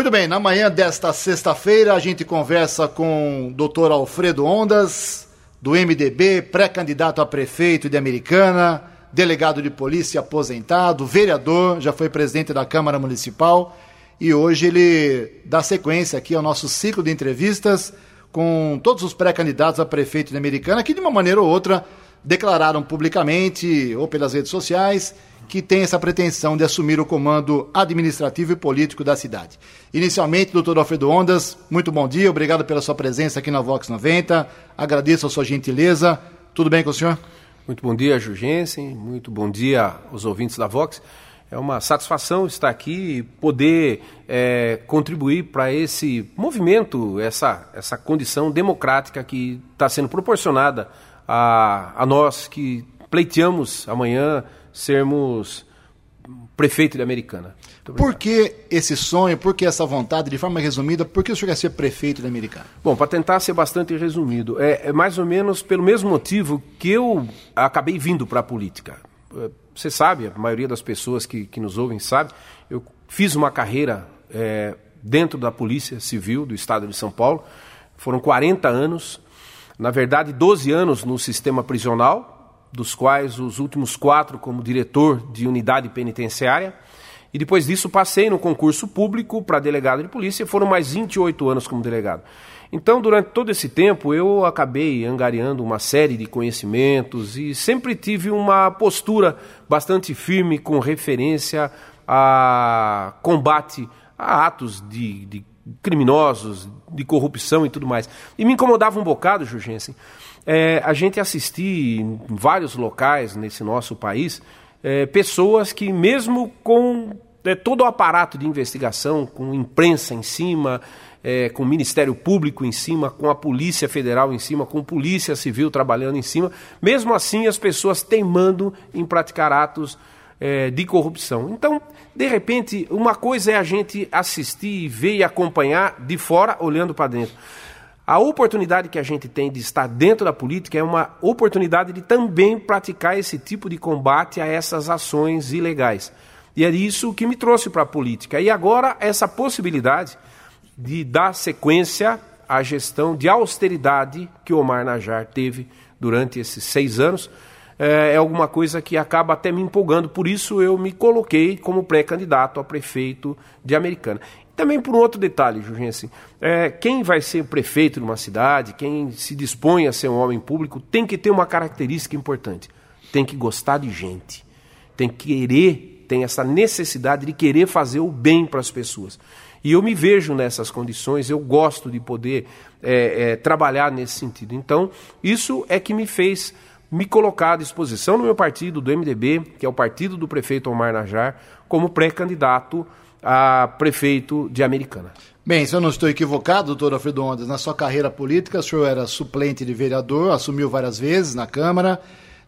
Muito bem, na manhã desta sexta-feira a gente conversa com o doutor Alfredo Ondas, do MDB, pré-candidato a prefeito de Americana, delegado de polícia aposentado, vereador, já foi presidente da Câmara Municipal e hoje ele dá sequência aqui ao nosso ciclo de entrevistas com todos os pré-candidatos a prefeito de Americana que de uma maneira ou outra declararam publicamente ou pelas redes sociais que tem essa pretensão de assumir o comando administrativo e político da cidade. Inicialmente, doutor Alfredo Ondas, muito bom dia, obrigado pela sua presença aqui na Vox 90, agradeço a sua gentileza. Tudo bem com o senhor? Muito bom dia, Jurgensen, muito bom dia aos ouvintes da Vox. É uma satisfação estar aqui e poder é, contribuir para esse movimento, essa, essa condição democrática que está sendo proporcionada a, a nós que pleiteamos amanhã sermos prefeito de Americana. Por que esse sonho, por que essa vontade, de forma resumida, por que o senhor quer ser prefeito de Americana? Bom, para tentar ser bastante resumido, é, é, mais ou menos pelo mesmo motivo que eu acabei vindo para a política. É, você sabe, a maioria das pessoas que, que nos ouvem sabe, eu fiz uma carreira é, dentro da Polícia Civil do Estado de São Paulo, foram 40 anos, na verdade 12 anos no sistema prisional, dos quais os últimos quatro como diretor de unidade penitenciária. E depois disso passei no concurso público para delegado de polícia e foram mais 28 anos como delegado. Então, durante todo esse tempo, eu acabei angariando uma série de conhecimentos e sempre tive uma postura bastante firme com referência a combate a atos de, de criminosos, de corrupção e tudo mais. E me incomodava um bocado, Jurgensen, é, a gente assistir em vários locais nesse nosso país é, pessoas que, mesmo com é, todo o aparato de investigação, com imprensa em cima, é, com o Ministério Público em cima, com a Polícia Federal em cima, com a Polícia Civil trabalhando em cima, mesmo assim as pessoas teimando em praticar atos é, de corrupção. Então, de repente, uma coisa é a gente assistir, ver e acompanhar de fora, olhando para dentro. A oportunidade que a gente tem de estar dentro da política é uma oportunidade de também praticar esse tipo de combate a essas ações ilegais. E é isso que me trouxe para a política. E agora, essa possibilidade de dar sequência à gestão de austeridade que Omar Najar teve durante esses seis anos é, é alguma coisa que acaba até me empolgando. Por isso, eu me coloquei como pré-candidato a prefeito de Americana. Também por um outro detalhe, Jurgensen, é, quem vai ser prefeito de uma cidade, quem se dispõe a ser um homem público, tem que ter uma característica importante. Tem que gostar de gente. Tem que querer, tem essa necessidade de querer fazer o bem para as pessoas. E eu me vejo nessas condições, eu gosto de poder é, é, trabalhar nesse sentido. Então, isso é que me fez me colocar à disposição no meu partido, do MDB, que é o partido do prefeito Omar Najar, como pré-candidato a prefeito de Americana. Bem, se eu não estou equivocado, doutor Alfredo Ondas, na sua carreira política, o senhor era suplente de vereador, assumiu várias vezes na Câmara,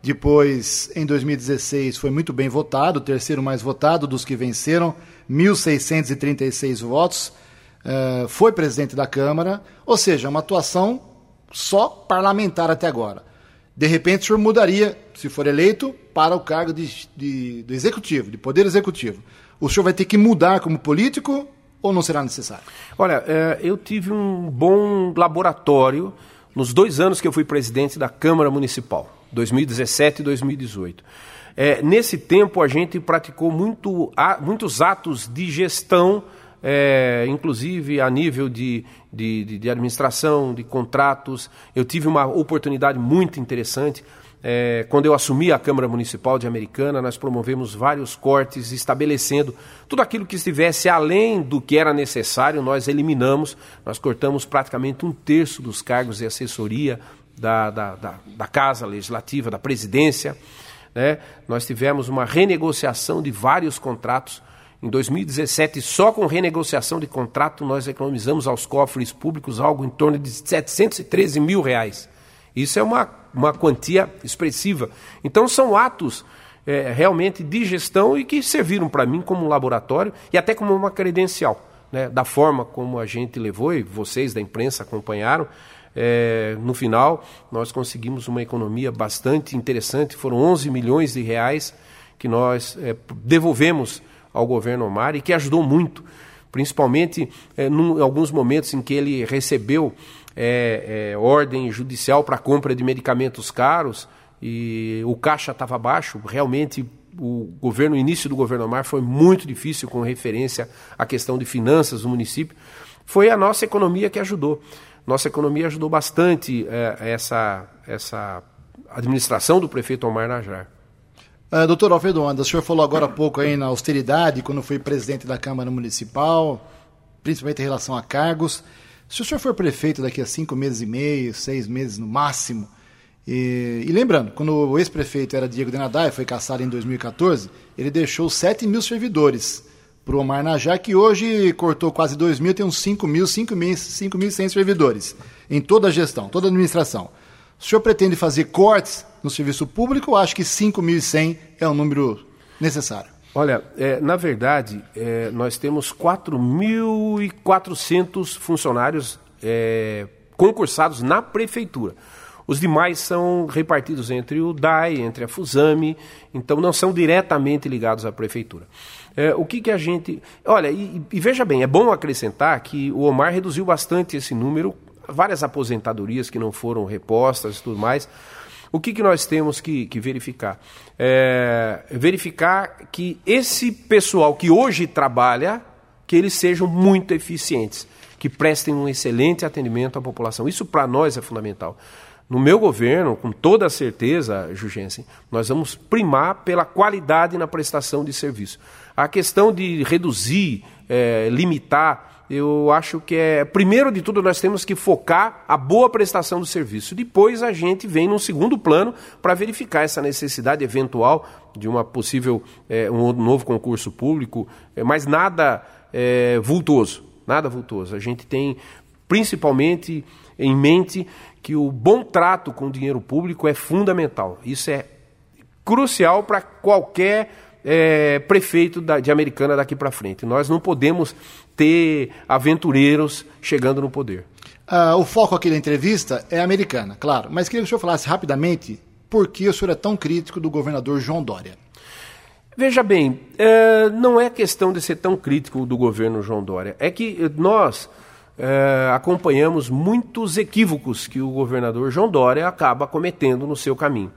depois, em 2016, foi muito bem votado, o terceiro mais votado dos que venceram, 1.636 votos, uh, foi presidente da Câmara, ou seja, uma atuação só parlamentar até agora. De repente, o senhor mudaria, se for eleito, para o cargo de, de, do executivo, de poder executivo o senhor vai ter que mudar como político ou não será necessário? Olha, é, eu tive um bom laboratório nos dois anos que eu fui presidente da Câmara Municipal, 2017 e 2018. É, nesse tempo, a gente praticou muito, muitos atos de gestão, é, inclusive a nível de, de, de administração, de contratos. Eu tive uma oportunidade muito interessante é, quando eu assumi a Câmara Municipal de Americana, nós promovemos vários cortes, estabelecendo tudo aquilo que estivesse além do que era necessário, nós eliminamos, nós cortamos praticamente um terço dos cargos de assessoria da, da, da, da Casa Legislativa, da presidência. Né? Nós tivemos uma renegociação de vários contratos. Em 2017, só com renegociação de contrato, nós economizamos aos cofres públicos algo em torno de 713 mil reais. Isso é uma, uma quantia expressiva. Então, são atos é, realmente de gestão e que serviram para mim como um laboratório e até como uma credencial. Né, da forma como a gente levou, e vocês da imprensa acompanharam, é, no final nós conseguimos uma economia bastante interessante, foram 11 milhões de reais que nós é, devolvemos ao governo Omar e que ajudou muito principalmente é, em alguns momentos em que ele recebeu é, é, ordem judicial para compra de medicamentos caros e o caixa estava baixo, realmente o governo, o início do governo Omar foi muito difícil com referência à questão de finanças do município. Foi a nossa economia que ajudou. Nossa economia ajudou bastante é, essa, essa administração do prefeito Omar Najar. Uh, doutor Alfredo Andas, o senhor falou agora há pouco aí na austeridade, quando foi presidente da Câmara Municipal, principalmente em relação a cargos. Se o senhor for prefeito daqui a cinco meses e meio, seis meses no máximo, e, e lembrando, quando o ex-prefeito era Diego Denadai, foi caçado em 2014, ele deixou 7 mil servidores para o Omar Najá, que hoje cortou quase 2 mil, tem uns 5 mil, 5.100 servidores em toda a gestão, toda a administração. O senhor pretende fazer cortes no serviço público ou acha que 5.100 é um número necessário? Olha, é, na verdade, é, nós temos 4.400 funcionários é, concursados na prefeitura. Os demais são repartidos entre o DAI, entre a Fusame, então não são diretamente ligados à prefeitura. É, o que, que a gente. Olha, e, e veja bem, é bom acrescentar que o Omar reduziu bastante esse número várias aposentadorias que não foram repostas e tudo mais. O que, que nós temos que, que verificar? É, verificar que esse pessoal que hoje trabalha, que eles sejam muito eficientes, que prestem um excelente atendimento à população. Isso para nós é fundamental. No meu governo, com toda certeza, Jugensen, nós vamos primar pela qualidade na prestação de serviço. A questão de reduzir, é, limitar eu acho que é, primeiro de tudo, nós temos que focar a boa prestação do serviço. Depois a gente vem num segundo plano para verificar essa necessidade eventual de uma possível, é, um novo concurso público, é, mas nada é, nada vultoso. A gente tem principalmente em mente que o bom trato com o dinheiro público é fundamental. Isso é crucial para qualquer é, prefeito da, de Americana daqui para frente. Nós não podemos ter aventureiros chegando no poder. Uh, o foco aqui da entrevista é americana, claro, mas queria que o senhor falasse rapidamente por que o senhor é tão crítico do governador João Dória. Veja bem, é, não é questão de ser tão crítico do governo João Dória, é que nós é, acompanhamos muitos equívocos que o governador João Dória acaba cometendo no seu caminho.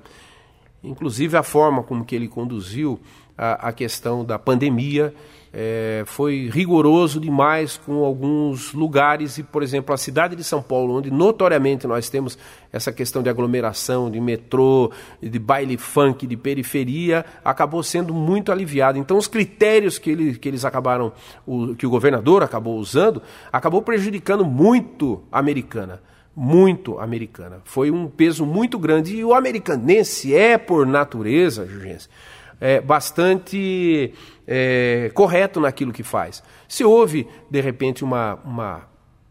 Inclusive a forma como que ele conduziu a, a questão da pandemia, é, foi rigoroso demais com alguns lugares, e, por exemplo, a cidade de São Paulo, onde notoriamente nós temos essa questão de aglomeração, de metrô, de baile funk, de periferia, acabou sendo muito aliviado. Então, os critérios que, ele, que eles acabaram, o, que o governador acabou usando, acabou prejudicando muito a americana muito americana. Foi um peso muito grande. E o americanense é, por natureza, Jurgense, é, bastante é, correto naquilo que faz. Se houve, de repente, uma, uma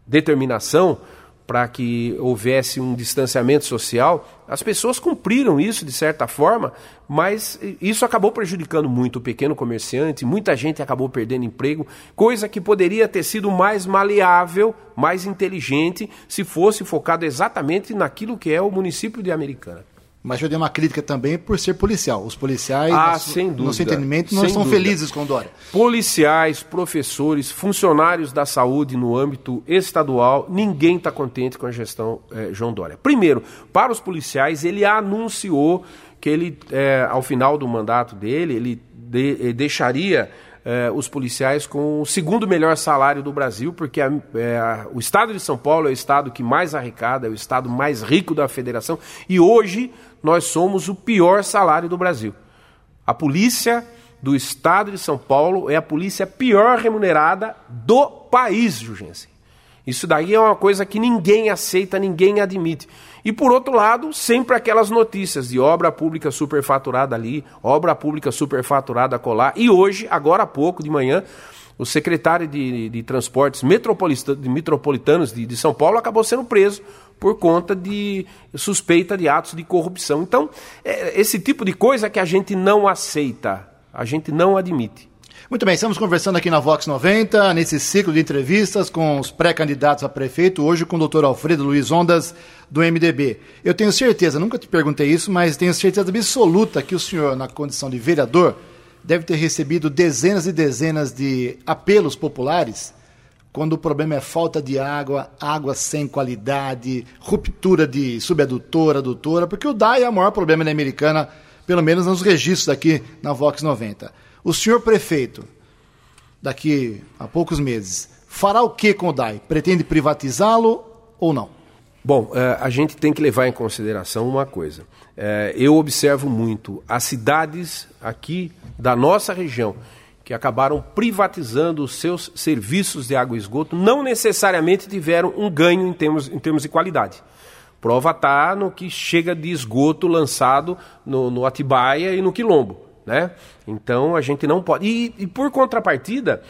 determinação para que houvesse um distanciamento social, as pessoas cumpriram isso de certa forma, mas isso acabou prejudicando muito o pequeno comerciante, muita gente acabou perdendo emprego, coisa que poderia ter sido mais maleável, mais inteligente, se fosse focado exatamente naquilo que é o município de Americana. Mas eu dei uma crítica também por ser policial. Os policiais, ah, no, sem dúvida, entendimento, não estão dúvida. felizes com Dória. Policiais, professores, funcionários da saúde no âmbito estadual, ninguém está contente com a gestão eh, João Dória. Primeiro, para os policiais, ele anunciou que ele, eh, ao final do mandato dele, ele de, eh, deixaria os policiais com o segundo melhor salário do Brasil, porque a, é, o estado de São Paulo é o estado que mais arrecada, é o estado mais rico da federação, e hoje nós somos o pior salário do Brasil. A polícia do estado de São Paulo é a polícia pior remunerada do país, Jurgensen. Isso daí é uma coisa que ninguém aceita, ninguém admite. E por outro lado, sempre aquelas notícias de obra pública superfaturada ali, obra pública superfaturada colar. E hoje, agora há pouco de manhã, o secretário de, de Transportes Metropolitanos de, de São Paulo acabou sendo preso por conta de suspeita de atos de corrupção. Então, é esse tipo de coisa que a gente não aceita, a gente não admite. Muito bem, estamos conversando aqui na Vox 90, nesse ciclo de entrevistas com os pré-candidatos a prefeito, hoje com o doutor Alfredo Luiz Ondas, do MDB. Eu tenho certeza, nunca te perguntei isso, mas tenho certeza absoluta que o senhor, na condição de vereador, deve ter recebido dezenas e dezenas de apelos populares quando o problema é falta de água, água sem qualidade, ruptura de subadutora, adutora, porque o DAI é o maior problema na americana, pelo menos nos registros aqui na Vox 90. O senhor prefeito, daqui a poucos meses, fará o que com o DAI? Pretende privatizá-lo ou não? Bom, é, a gente tem que levar em consideração uma coisa. É, eu observo muito as cidades aqui da nossa região que acabaram privatizando os seus serviços de água e esgoto, não necessariamente tiveram um ganho em termos, em termos de qualidade. Prova está no que chega de esgoto lançado no, no Atibaia e no Quilombo. Né? Então a gente não pode. E, e por contrapartida,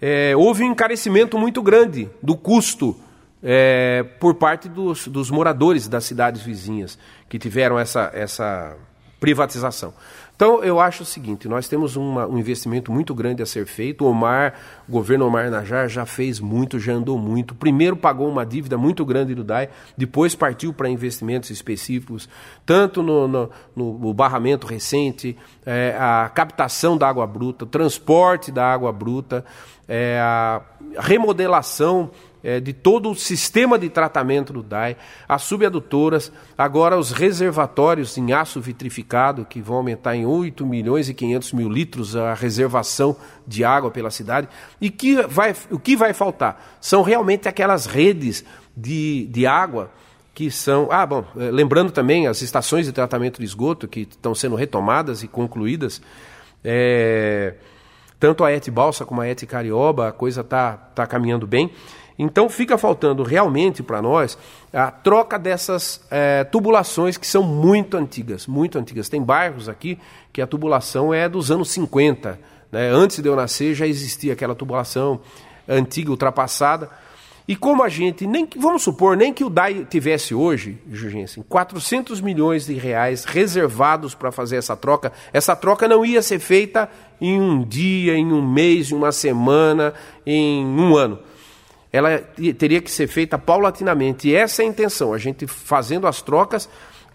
é, houve um encarecimento muito grande do custo é, por parte dos, dos moradores das cidades vizinhas que tiveram essa, essa privatização. Então, eu acho o seguinte: nós temos uma, um investimento muito grande a ser feito. O Omar, o governo Omar Najar já fez muito, já andou muito. Primeiro pagou uma dívida muito grande do DAI, depois partiu para investimentos específicos, tanto no, no, no barramento recente, é, a captação da água bruta, o transporte da água bruta, é, a remodelação é, de todo o sistema de tratamento do DAI, as subadutoras, agora os reservatórios em aço vitrificado, que vão aumentar em 8 milhões e 500 mil litros a reservação de água pela cidade. E que vai, o que vai faltar? São realmente aquelas redes de, de água que são. Ah, bom, é, lembrando também as estações de tratamento de esgoto que estão sendo retomadas e concluídas. É, tanto a ET Balsa como a ET Carioba, a coisa está tá caminhando bem. Então fica faltando realmente para nós a troca dessas é, tubulações que são muito antigas, muito antigas. Tem bairros aqui que a tubulação é dos anos 50. Né? Antes de eu nascer já existia aquela tubulação antiga, ultrapassada. E como a gente, nem vamos supor, nem que o DAI tivesse hoje, Jurgensen, 400 milhões de reais reservados para fazer essa troca, essa troca não ia ser feita em um dia, em um mês, em uma semana, em um ano ela teria que ser feita paulatinamente. E essa é a intenção, a gente fazendo as trocas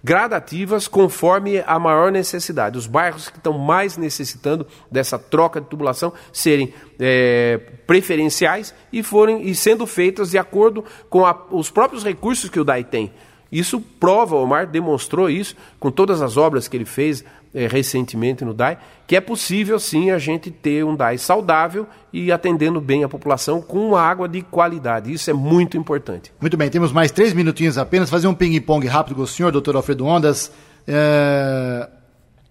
gradativas conforme a maior necessidade. Os bairros que estão mais necessitando dessa troca de tubulação serem é, preferenciais e forem e sendo feitas de acordo com a, os próprios recursos que o DAI tem. Isso prova, o Omar demonstrou isso com todas as obras que ele fez é, recentemente no DAI, que é possível sim a gente ter um DAI saudável e atendendo bem a população com água de qualidade. Isso é muito importante. Muito bem, temos mais três minutinhos apenas. Fazer um ping-pong rápido com o senhor, doutor Alfredo Ondas. É...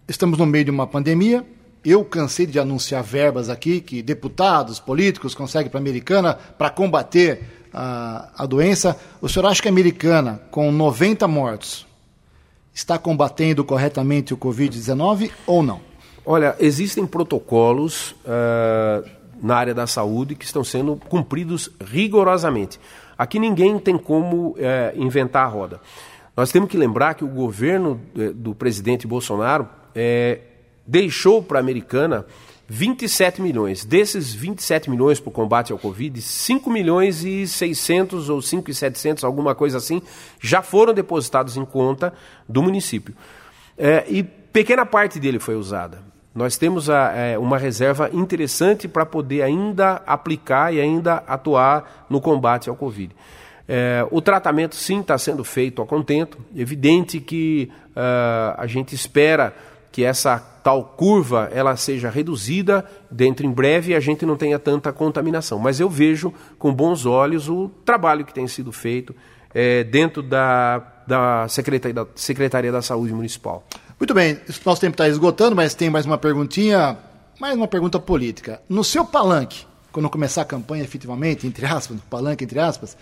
Estamos no meio de uma pandemia. Eu cansei de anunciar verbas aqui que deputados, políticos conseguem para a americana para combater a, a doença. O senhor acha que a americana, com 90 mortos, está combatendo corretamente o Covid-19 ou não? Olha, existem protocolos uh, na área da saúde que estão sendo cumpridos rigorosamente. Aqui ninguém tem como uh, inventar a roda. Nós temos que lembrar que o governo uh, do presidente Bolsonaro deixou para a americana 27 milhões. Desses 27 milhões para o combate ao Covid, 5 milhões e 600 ou 5 e 700, alguma coisa assim, já foram depositados em conta do município. É, e pequena parte dele foi usada. Nós temos a, é, uma reserva interessante para poder ainda aplicar e ainda atuar no combate ao Covid. É, o tratamento, sim, está sendo feito a contento. Evidente que uh, a gente espera que essa tal curva ela seja reduzida dentro em breve e a gente não tenha tanta contaminação. Mas eu vejo com bons olhos o trabalho que tem sido feito é, dentro da, da, Secretaria, da Secretaria da Saúde Municipal. Muito bem, nosso tempo está esgotando, mas tem mais uma perguntinha, mais uma pergunta política. No seu palanque, quando começar a campanha efetivamente, entre aspas, palanque entre aspas,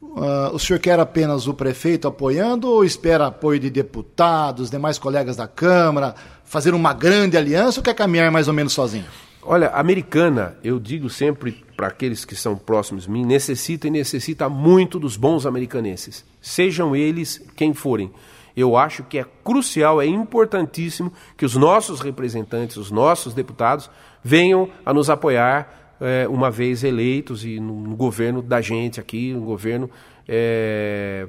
Uh, o senhor quer apenas o prefeito apoiando ou espera apoio de deputados, demais colegas da Câmara, fazer uma grande aliança ou quer caminhar mais ou menos sozinho? Olha, americana, eu digo sempre para aqueles que são próximos de mim, necessita e necessita muito dos bons americanenses, sejam eles quem forem. Eu acho que é crucial, é importantíssimo que os nossos representantes, os nossos deputados, venham a nos apoiar é, uma vez eleitos e no, no, governo da gente aqui, no governo, é,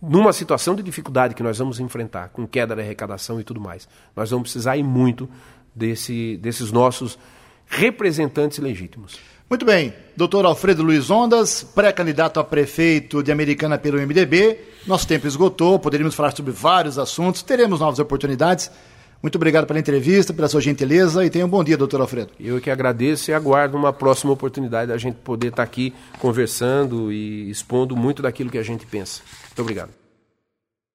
numa situação de dificuldade que nós vamos enfrentar, com queda da arrecadação e tudo mais. Nós vamos precisar ir muito desse, desses nossos representantes legítimos. Muito bem. Doutor Alfredo Luiz Ondas, pré-candidato a prefeito de Americana pelo MDB. Nosso tempo esgotou, poderíamos falar sobre vários assuntos, teremos novas oportunidades. Muito obrigado pela entrevista, pela sua gentileza e tenha um bom dia, doutor Alfredo. Eu que agradeço e aguardo uma próxima oportunidade da gente poder estar aqui conversando e expondo muito daquilo que a gente pensa. Muito obrigado.